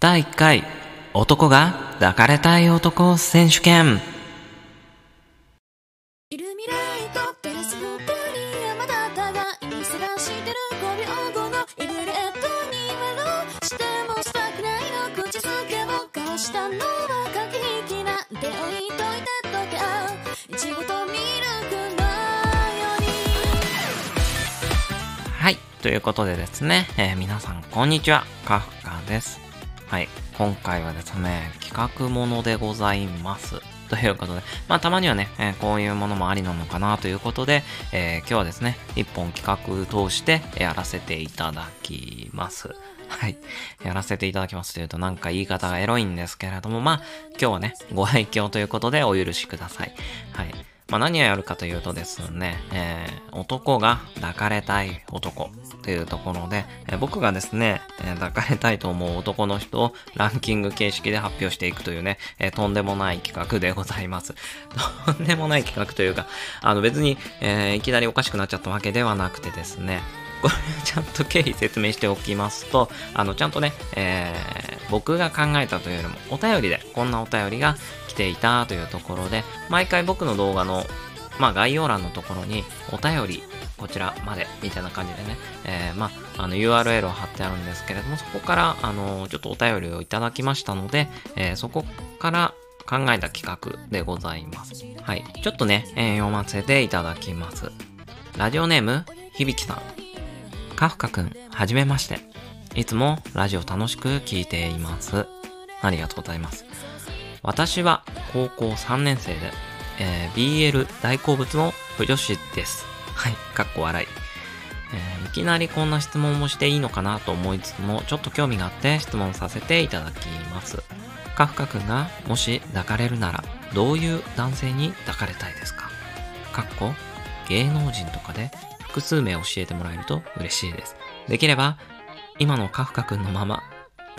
第1回男が抱かれたい男選手権。イルミライト照らす二人山田互いに探してる5秒後のイグレットにメロしてもしたくないの口づけを交わしたのは駆け引きなんて置いといてとけいちごとミルクのようにはいということでですね、えー皆さんこんにちはカフカですはい今回はですね企画ものでございますということで、まあたまにはね、えーこういうものもありなのかなということで、えー今日はですね、一本企画通してやらせていただきます。はい。やらせていただきますというとなんか言い方がエロいんですけれども、まあ今日はね、ご愛嬌ということでお許しください。はい。まあ何をやるかというとですね、えー男が抱かれたい男というところで、えー僕がですね、えー抱かれたいと思う男の人をランキング形式で発表していくというね、えーとんでもない企画でございます。とんでもない企画というか、あの別に、えーいきなりおかしくなっちゃったわけではなくてですね、これちゃんと経緯説明しておきますと、あの、ちゃんとね、えー僕が考えたというよりも、お便りで、こんなお便りが来ていたというところで、毎回僕の動画の、まあ、概要欄のところに、お便り、こちらまで、みたいな感じでね、えーまあ、あの、URL を貼ってあるんですけれども、そこから、あの、ちょっとお便りをいただきましたので、えーそこから考えた企画でございます。はい。ちょっとね、えー読ませていただきます。ラジオネーム、響さん。カフカくん、はじめまして。いつもラジオ楽しく聞いています。ありがとうございます。私は高校3年生で、えー BL 大好物の女子です。はい、かっこ笑い。えーいきなりこんな質問もしていいのかなと思いつつも、ちょっと興味があって質問させていただきます。カフカくんがもし抱かれるなら、どういう男性に抱かれたいですか？かっこ芸能人とかで複数名教えてもらえると嬉しいです。できれば、今のカフカくんのまま、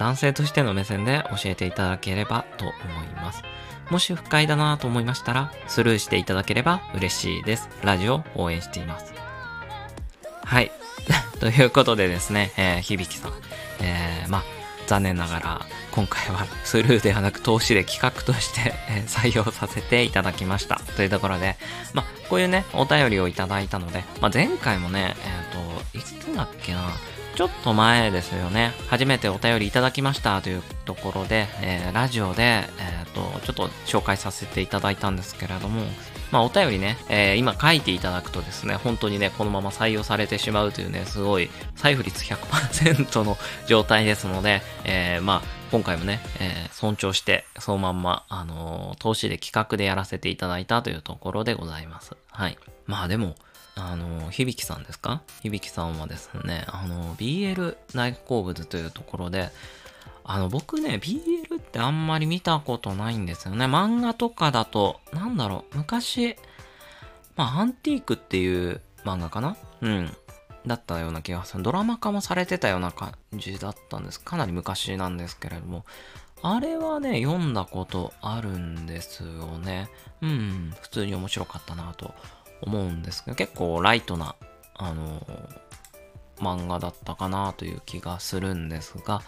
男性としての目線で教えていただければと思います。もし不快だなと思いましたら、スルーしていただければ嬉しいです。ラジオ応援しています。はい。ということでですね、えー、響さん。えー、まあ、残念ながら、今回はスルーではなく投資で企画として、え採用させていただきました。というところで、まあ、こういうね、お便りをいただいたので、まあ、前回もね、えっ、と、いつだっけな、ちょっと前ですよね。初めてお便りいただきましたというところで、えーラジオで、えっ、と、ちょっと紹介させていただいたんですけれども、まあ、お便りね、えー今書いていただくとですね、本当にね、このまま採用されてしまうというね、すごい、採付率100%の状態ですので、えーまあ、今回もね、えー尊重して、そのまんま、あの投資で企画でやらせていただいたというところでございます。はい。まあでも、あの響さんですか？響さんはですね、あの BL 内好物というところで、あの、僕ね、BL ってあんまり見たことないんですよね。漫画とかだと、なんだろう、昔、まあ、アンティークっていう漫画かな？うん。だったような気がする。ドラマ化もされてたような感じだったんです。かなり昔なんですけれども。あれはね、読んだことあるんですよね。うん、普通に面白かったなと思うんですけど、結構ライトな、あの漫画だったかなという気がするんですが、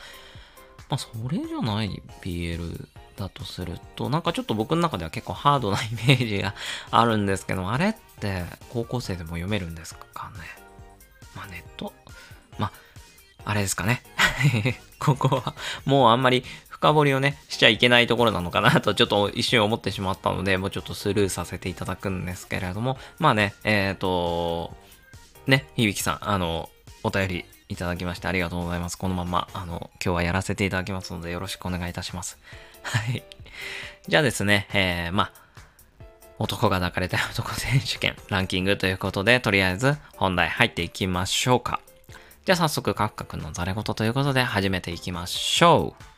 まあ、それじゃない BL だとすると、なんかちょっと僕の中では結構ハードなイメージがあるんですけど、あれって高校生でも読めるんですかね？まあネット、まあ、あれですかね？ここはもうあんまり深掘りをね、しちゃいけないところなのかなとちょっと一瞬思ってしまったので、もうちょっとスルーさせていただくんですけれども、まあね、えっ、と、ね、響さん、あの、お便りいただきましてありがとうございます。このまま、あの、今日はやらせていただきますので、よろしくお願いいたします。はい。じゃあですね、えー、まあ、男が抱かれた男選手権ランキングということで、とりあえず本題入っていきましょうか。じゃあ早速、カフカ君のザレ言ということで始めていきましょう。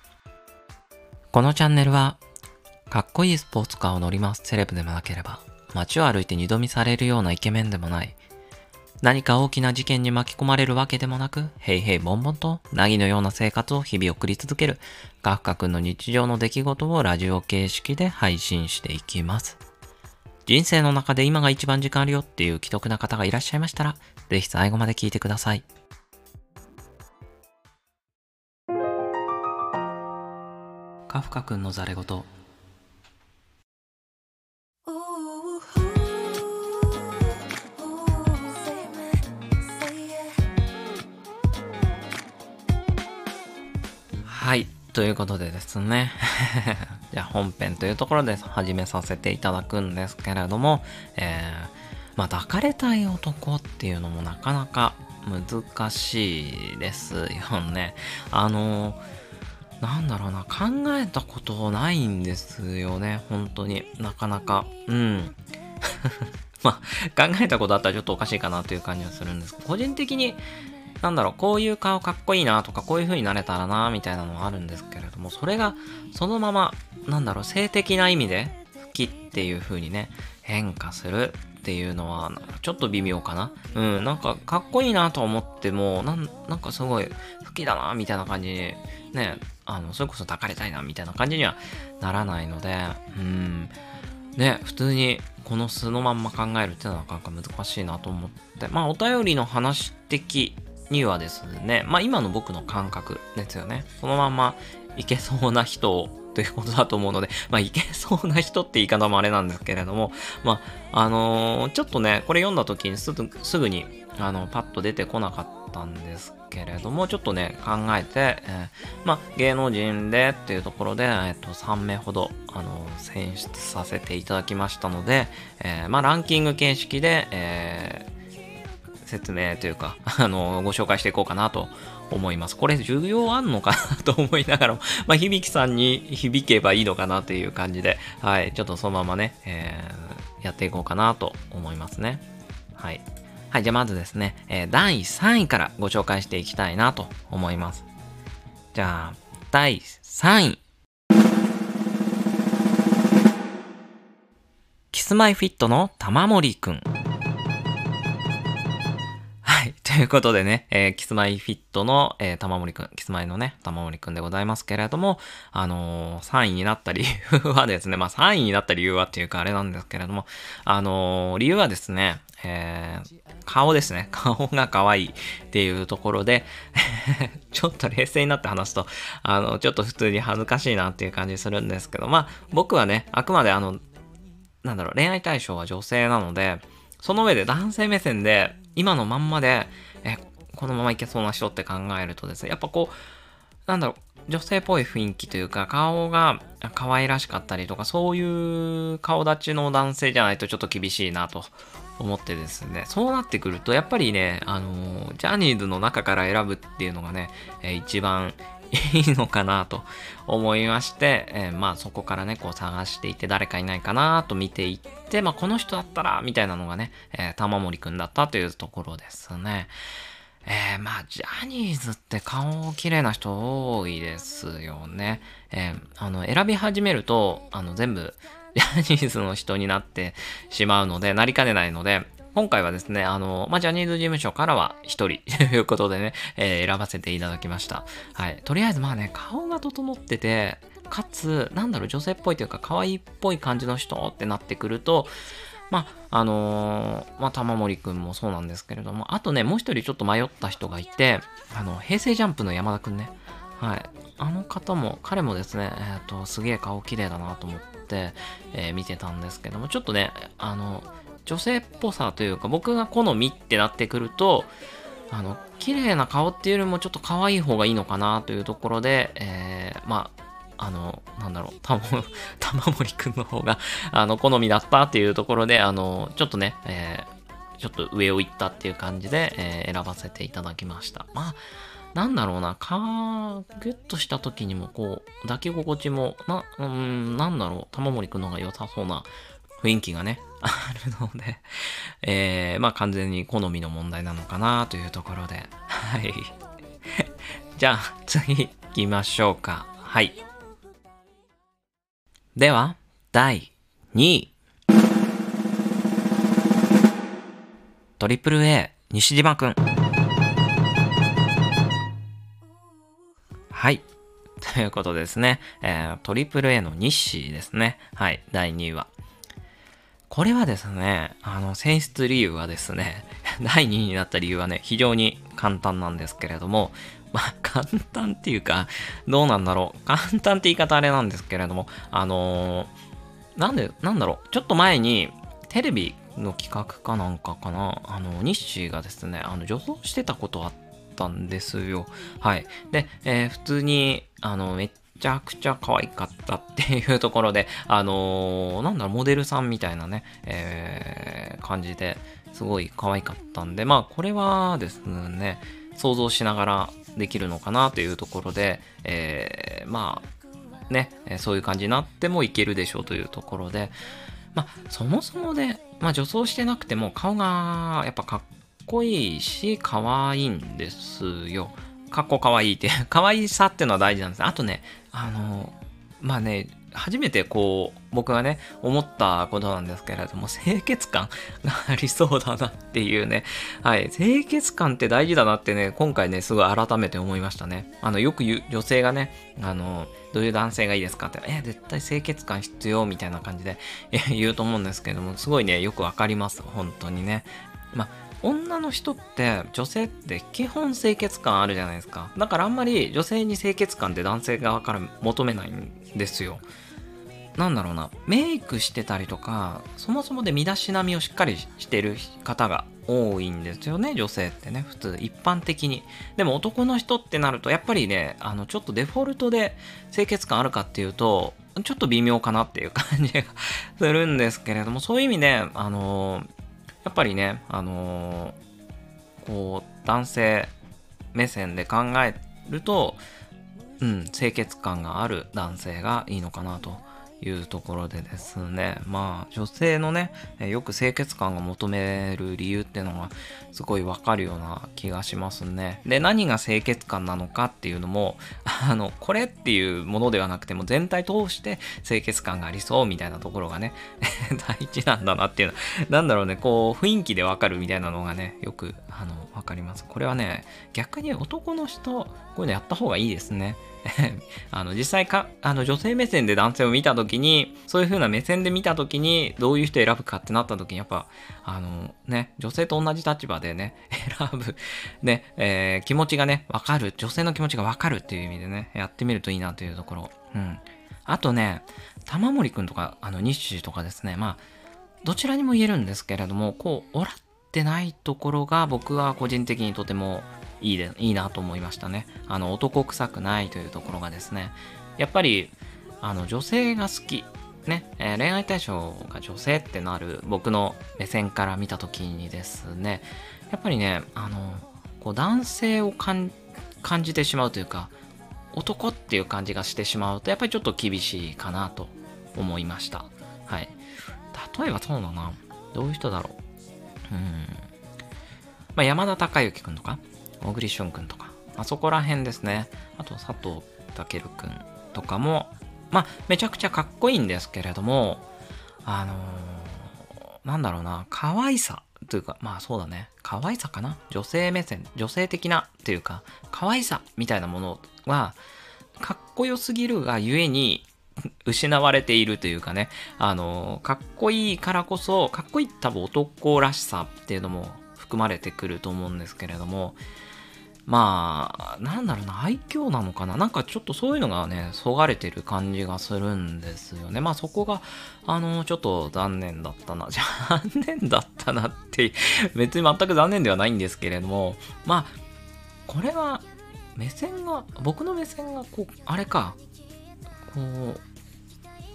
このチャンネルは、かっこいいスポーツカーを乗り回すセレブでもなければ、街を歩いて二度見されるようなイケメンでもない、何か大きな事件に巻き込まれるわけでもなく、へいへいぼんぼんと、なぎのような生活を日々送り続ける、カフカ君の日常の出来事をラジオ形式で配信していきます。人生の中で今が一番時間あるよっていう既得な方がいらっしゃいましたら、ぜひ最後まで聞いてください。カフカくんのザレ言はい。ということでですね。じゃあ本編というところで始めさせていただくんですけれども、えー、まあ抱かれたい男っていうのもなかなか難しいですよね。あのなんだろうな、考えたことないんですよね、本当に。なかなか。うん。まあ、考えたことあったらちょっとおかしいかなという感じはするんですけど、個人的に、なんだろう、こういう顔かっこいいなとか、こういう風になれたらな、みたいなのはあるんですけれども、それが、そのまま、なんだろう、性的な意味で、好きっていう風にね、変化するっていうのは、ちょっと微妙かな。うん、なんか、かっこいいなと思っても、なん、なんかすごい、好きだな、みたいな感じに、ね、あの、それこそ抱かれたいな、みたいな感じにはならないので、うん、ね、普通にこの素のまんま考えるっていうのはなかなか難しいなと思って、まあお便りの話的にはですね、まあ今の僕の感覚ですよね。そのまんまいけそうな人をということだと思うので、まあいけそうな人って言い方もあれなんですけれども、まああのーちょっとね、これ読んだ時にすぐすぐにあのパッと出てこなかったんですけれども、ちょっとね、考えて、えーまあ芸能人でっていうところで、えっと3名ほど、あの選出させていただきましたので、えーまあランキング形式で、えー説明というか、あの、ご紹介していこうかなと思います。これ、需要あんのかなと思いながらも、まあ、響さんに響けばいいのかなという感じで、はい、ちょっとそのままね、えーやっていこうかなと思いますね。はい。はい、じゃあまずですね、えー第3位からご紹介していきたいなと思います。じゃあ、第3位。キスマイフィットの玉森くん。ということでね、えーキスマイフィットの、えー玉森くん、キスマイのね、玉森くんでございますけれども、あのー3位になった理 由はですね、まあ3位になった理由はっていうかあれなんですけれども、あのー理由はですね、えー顔ですね。顔が可愛いっていうところで、ちょっと冷静になって話すと、あの、ちょっと普通に恥ずかしいなっていう感じするんですけど、まあ僕はね、あくまであの、なんだろう、恋愛対象は女性なので、その上で男性目線で、今のまんまで、このままいけそうな人って考えるとですね、やっぱこう、なんだろう、女性っぽい雰囲気というか、顔が可愛らしかったりとか、そういう顔立ちの男性じゃないとちょっと厳しいなと思ってですね、そうなってくると、やっぱりね、あのジャニーズの中から選ぶっていうのがね、えー一番いいのかなと思いまして、えーまあそこからね、こう探していて誰かいないかなと見ていって、まあこの人だったら、みたいなのがね、えー玉森くんだったというところですね。えー、まあ、ジャニーズって顔綺麗な人多いですよね。えーあの、選び始めると、あの、全部、ジャニーズの人になってしまうので、なりかねないので、今回はですね、あの、まあ、ジャニーズ事務所からは一人 ということでね、えー選ばせていただきました。はい。とりあえず、まあね、顔が整ってて、かつ、なんだろう、女性っぽいというか、可愛いっぽい感じの人ってなってくると、まあ、あのーまあ、玉森くんもそうなんですけれども、あとね、もう一人ちょっと迷った人がいて、あの、平成ジャンプの山田くんね。はい。あの方も、彼もですね、えっ、と、すげえ顔綺麗だなと思って、えー見てたんですけども、ちょっとね、あの、女性っぽさというか、僕が好みってなってくると、あの、綺麗な顔っていうよりもちょっと可愛い方がいいのかなというところで、えーまあ、あの、なんだろう、たも、玉森くんの方が、あの、好みだったっていうところで、あの、ちょっとね、えーちょっと上を行ったっていう感じで、えー選ばせていただきました。まあ、なんだろうな、かギュッとした時にも、こう、抱き心地も、な、うん、なんだろう、玉森くんの方が良さそうな雰囲気がね、あるので、えー、まあ完全に好みの問題なのかなというところで、はい。じゃあ、次行きましょうか。はい。では、第2位。トリプル A、西島くん。はい。ということですね。えー、トリプル A の西ですね。はい。第2位は。これはですね、あの、選出理由はですね、第2位になった理由はね、非常に簡単なんですけれども、まあ、簡単っていうか、どうなんだろう。簡単って言い方あれなんですけれども、あのーなんで、なんだろう。ちょっと前に、テレビの企画かなんかかな、あの、日誌がですね、あの、女装してたことあったんですよ。はい。で、えー普通に、あの、めっちゃくちゃ可愛かったっていうところで、あのーなんだろう、モデルさんみたいなね、えー感じですごい可愛かったんで、まあ、これはですね、想像しながらできるのかなというところで、えーまあ、ね、そういう感じになってもいけるでしょうというところで、まあ、そもそもで、まあ、女装してなくても顔がやっぱかっこいいし、可愛いんですよ。かっこ可愛いって、可愛さっていうのは大事なんです。あとね、あの、まあね、初めてこう、僕がね、思ったことなんですけれども、清潔感がありそうだなっていうね、はい、清潔感って大事だなってね、今回ね、すごい改めて思いましたね。あの、よく言う、女性がね、あの、どういう男性がいいですかって、え、絶対清潔感必要みたいな感じで言うと思うんですけども、すごいね、よくわかります、本当にね。まあ女の人って女性って基本清潔感あるじゃないですか。だからあんまり女性に清潔感って男性側から求めないんですよ。なんだろうなメイクしてたりとかそもそもで身だしなみをしっかりしてる方が多いんですよね女性ってね普通一般的に。でも男の人ってなるとやっぱりねあのちょっとデフォルトで清潔感あるかっていうとちょっと微妙かなっていう感じが するんですけれどもそういう意味であのやっぱりね、あのこう、男性目線で考えると、うん、清潔感がある男性がいいのかなというところでですね、まあ、女性のね、よく清潔感が求める理由っていうのがすごいわかるような気がしますね。で、何が清潔感なのかっていうのも、あの、これっていうものではなくても全体通して清潔感がありそうみたいなところがね、大事なんだなっていうのは、なんだろうね、こう、雰囲気でわかるみたいなのがね、よく、あの、わかります。これはね、逆に男の人、こういうのやった方がいいですね。あの、実際か、あの、女性目線で男性を見たときに、そういう風な目線で見たときに、どういう人選ぶかってなったときに、やっぱ、あの、ね、女性と同じ立場でね、選ぶ、ね、えー気持ちがね、わかる、女性の気持ちがわかるっていう意味でね、やってみるといいなというところ。うん。あとね、玉森くんとか、あの、日誌とかですね、まあ、どちらにも言えるんですけれども、こう、ってないところが僕は個人的にとてもいいで、いいなと思いましたね。あの、男臭くないというところがですね、やっぱり、あの、女性が好き、ね、えー恋愛対象が女性ってなる僕の目線から見た時にですね、やっぱりね、あの、こう男性を感感じてしまうというか、男っていう感じがしてしまうと、やっぱりちょっと厳しいかなと思いました。はい。例えばそうだな。どういう人だろう。まあ、山田孝之くんとか、小栗旬くんとか、あそこら辺ですね。あと、佐藤健くんとかも、まあ、めちゃくちゃかっこいいんですけれども、あのーなんだろうな、可愛さというか、まあそうだね、可愛さかな？女性目線、女性的なっていうか、可愛さみたいなものは、かっこよすぎるがゆえに、失われているというかね、あの、かっこいいからこそ、かっこいい多分男らしさっていうのも含まれてくると思うんですけれども、まあ、なんだろうな、愛嬌なのかななんかちょっとそういうのがね、そがれてる感じがするんですよね。まあそこが、あの、ちょっと残念だったな。残念だったなって、別に全く残念ではないんですけれども、まあ、これは、目線が、僕の目線がこう、あれか、こう、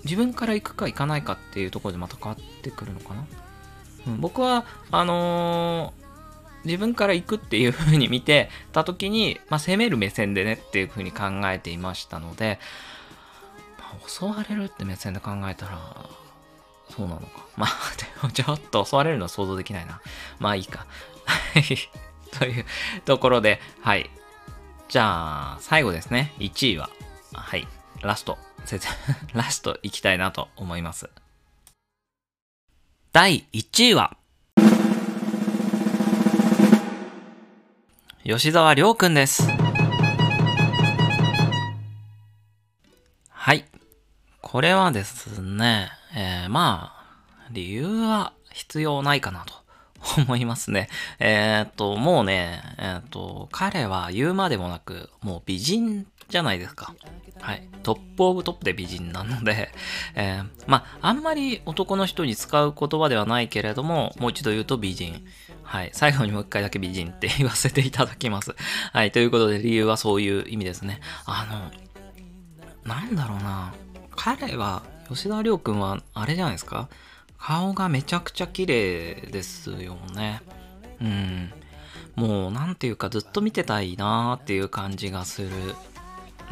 自分から行くか行かないかっていうところでまた変わってくるのかな？うん、僕は、あのー自分から行くっていう風に見てた時に、まあ、攻める目線でねっていう風に考えていましたので、まあ襲われるって目線で考えたら、そうなのか。まあ、でもちょっと襲われるのは想像できないな。まあいいか。はい。というところで、はい。じゃあ、最後ですね。1位は、はい。ラスト、説 ラストいきたいなと思います。第1位は、吉沢亮くんです。はい。これはですね、えーまあ、理由は必要ないかなと思いますね。えーっと、もうね、えーっと、彼は言うまでもなく、もう美人じゃないですか。はい。トップオブトップで美人なので、えーまあ、あんまり男の人に使う言葉ではないけれども、もう一度言うと美人。はい。最後にもう一回だけ美人って言わせていただきます。はい。ということで理由はそういう意味ですね。あの、なんだろうな。彼は、吉田亮君は、あれじゃないですか顔がめちゃくちゃ綺麗ですよね。うん。もう、なんていうか、ずっと見てたいなーっていう感じがする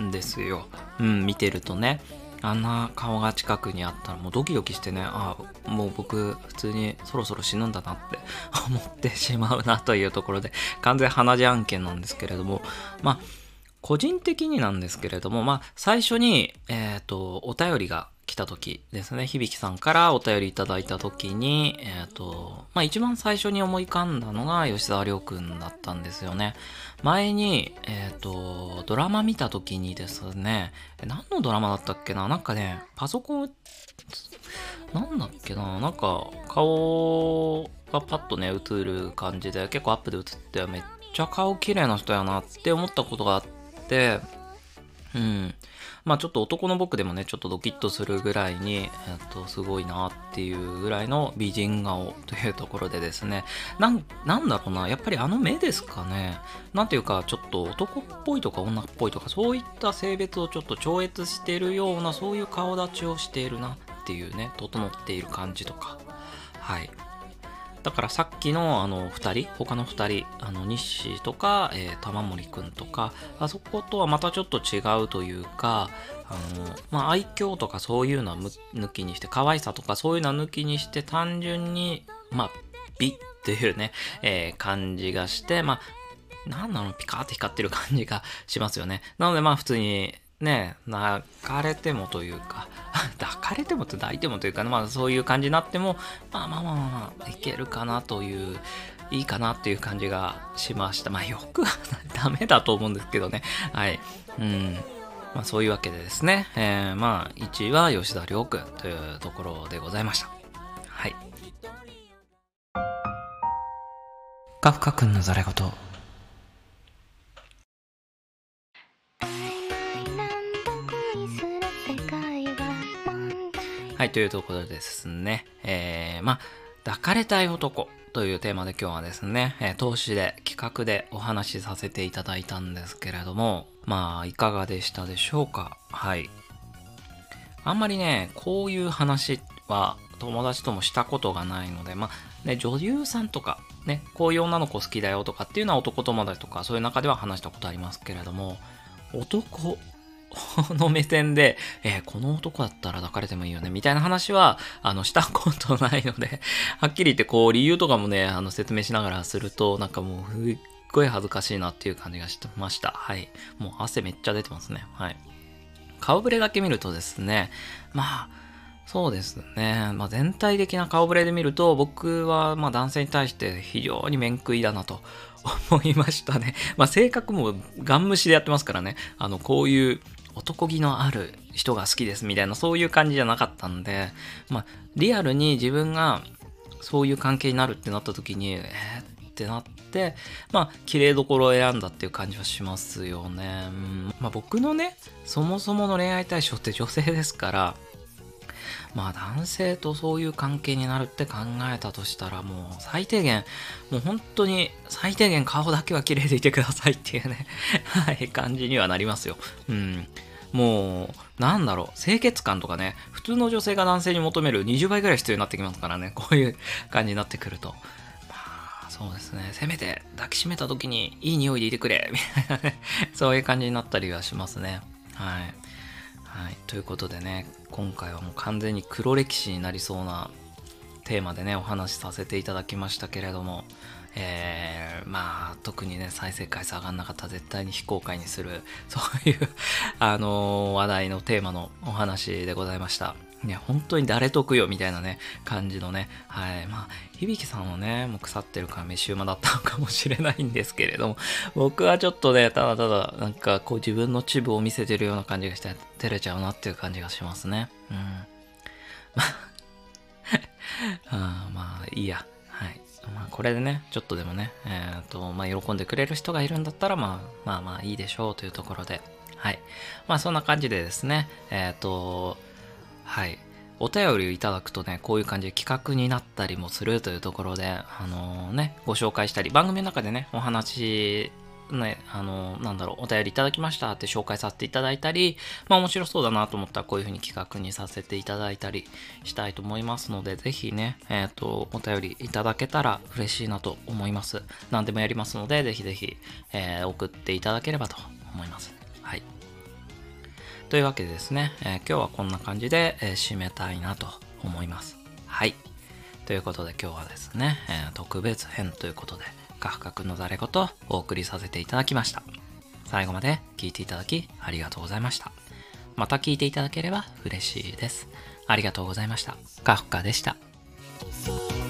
んですよ。うん、見てるとね。あんな顔が近くにあったらもうドキドキしてね、あもう僕普通にそろそろ死ぬんだなって 思ってしまうなというところで、完全鼻血案件なんですけれども、まあ、個人的になんですけれども、まあ、最初に、えっ、と、お便りがた時ですね、響さんからお便りいただいた時に、えっ、と、まあ、一番最初に思い浮かんだのが吉沢亮君だったんですよね。前に、えっ、と、ドラマ見た時にですね、何のドラマだったっけな？なんかね、パソコン、なんだっけな？なんか、顔がパッとね、映る感じで、結構アップで映って、めっちゃ顔綺麗な人やなって思ったことがあって、うん。まあちょっと男の僕でもね、ちょっとドキッとするぐらいに、えっと、すごいなっていうぐらいの美人顔というところでですね、なん、なんだろうな、やっぱりあの目ですかね。なんていうか、ちょっと男っぽいとか女っぽいとか、そういった性別をちょっと超越してるような、そういう顔立ちをしているなっていうね、整っている感じとか。はい。だからさっきのあの2人、他の2人、あの西とか、えー玉森くんとか、あそことはまたちょっと違うというか、あの、まあ、愛嬌とかそういうのは抜きにして、可愛さとかそういうのは抜きにして、単純に、まあ、美っていうね、えー感じがして、まあ、なんなの、ピカーって光ってる感じがしますよね。なのでまあ普通に、ね、泣かれてもというか、抱かれてもと抱いてもというか、まあそういう感じになっても、まあまあまあまあ、いけるかなという、いいかなっていう感じがしました。まあよくはダメだと思うんですけどね。はい。うん。まあそういうわけでですね、えー、まあ1位は吉田亮君というところでございました。はい。カフカ君のざれ言。い、というところですね、えー、まあ、抱かれたい男というテーマで今日はですね、えー投資で企画でお話しさせていただいたんですけれども、まあ、いかがでしたでしょうか？はい。あんまりね、こういう話は友達ともしたことがないので、まあ、ね、女優さんとか、ね、こういう女の子好きだよとかっていうのは男友達とか、そういう中では話したことありますけれども、男この目線で、えーこの男だったら抱かれてもいいよね、みたいな話は、あの、したことないので、はっきり言って、こう、理由とかもね、あの、説明しながらすると、なんかもう、すっごい恥ずかしいなっていう感じがしてました。はい。もう汗めっちゃ出てますね。はい。顔ぶれだけ見るとですね、まあ、そうですね。まあ、全体的な顔ぶれで見ると、僕はまあ男性に対して非常に面食いだなと思いましたね。まあ、性格もガン無視でやってますからね。あの、こういう男気のある人が好きですみたいな、そういう感じじゃなかったんで、まあ、リアルに自分がそういう関係になるってなった時に、えーってなって、まあ、綺麗どころを選んだっていう感じはしますよね。うんまあ、僕のね、そもそもの恋愛対象って女性ですから、まあ男性とそういう関係になるって考えたとしたらもう最低限、もう本当に最低限顔だけは綺麗でいてくださいっていうね、はい、感じにはなりますよ。うん。もう、なんだろう、清潔感とかね、普通の女性が男性に求める20倍ぐらい必要になってきますからね、こういう感じになってくると。まあ、そうですね、せめて抱きしめた時にいい匂いでいてくれ、みたいなね、そういう感じになったりはしますね。はい。はい、ということでね今回はもう完全に黒歴史になりそうなテーマでねお話しさせていただきましたけれども、えーまあ特にね再生回数上がんなかったら絶対に非公開にする そういうあのー話題のテーマのお話でございました。ね、本当に誰得よみたいなね、感じのね、はい。まあ、響さんはね、もう腐ってるから飯馬だったのかもしれないんですけれども、僕はちょっとね、ただただ、なんかこう自分のチブを見せてるような感じがして、照れちゃうなっていう感じがしますね。うん。ま あ、あまあ、いいや。はい。まあ、これでね、ちょっとでもね、えっ、と、まあ、喜んでくれる人がいるんだったら、まあ、まあまあいいでしょうというところで、はい。まあ、そんな感じでですね、えっ、と、はい。お便りをいただくとね、こういう感じで企画になったりもするというところで、あのね、ご紹介したり、番組の中でね、お話、ね、あのなんだろう、お便りいただきましたって紹介させていただいたり、まあ面白そうだなと思ったらこういう風に企画にさせていただいたりしたいと思いますので、ぜひね、えっ、と、お便りいただけたら嬉しいなと思います。何でもやりますので、ぜひぜひ、えー送っていただければと思います。はい。というわけでですね、えー今日はこんな感じで、え締めたいなと思います。はい。ということで今日はですね、え特別編ということで、カフカ君のざれ言をお送りさせていただきました。最後まで聞いていただきありがとうございました。また聞いていただければ嬉しいです。ありがとうございました。カフカでした。「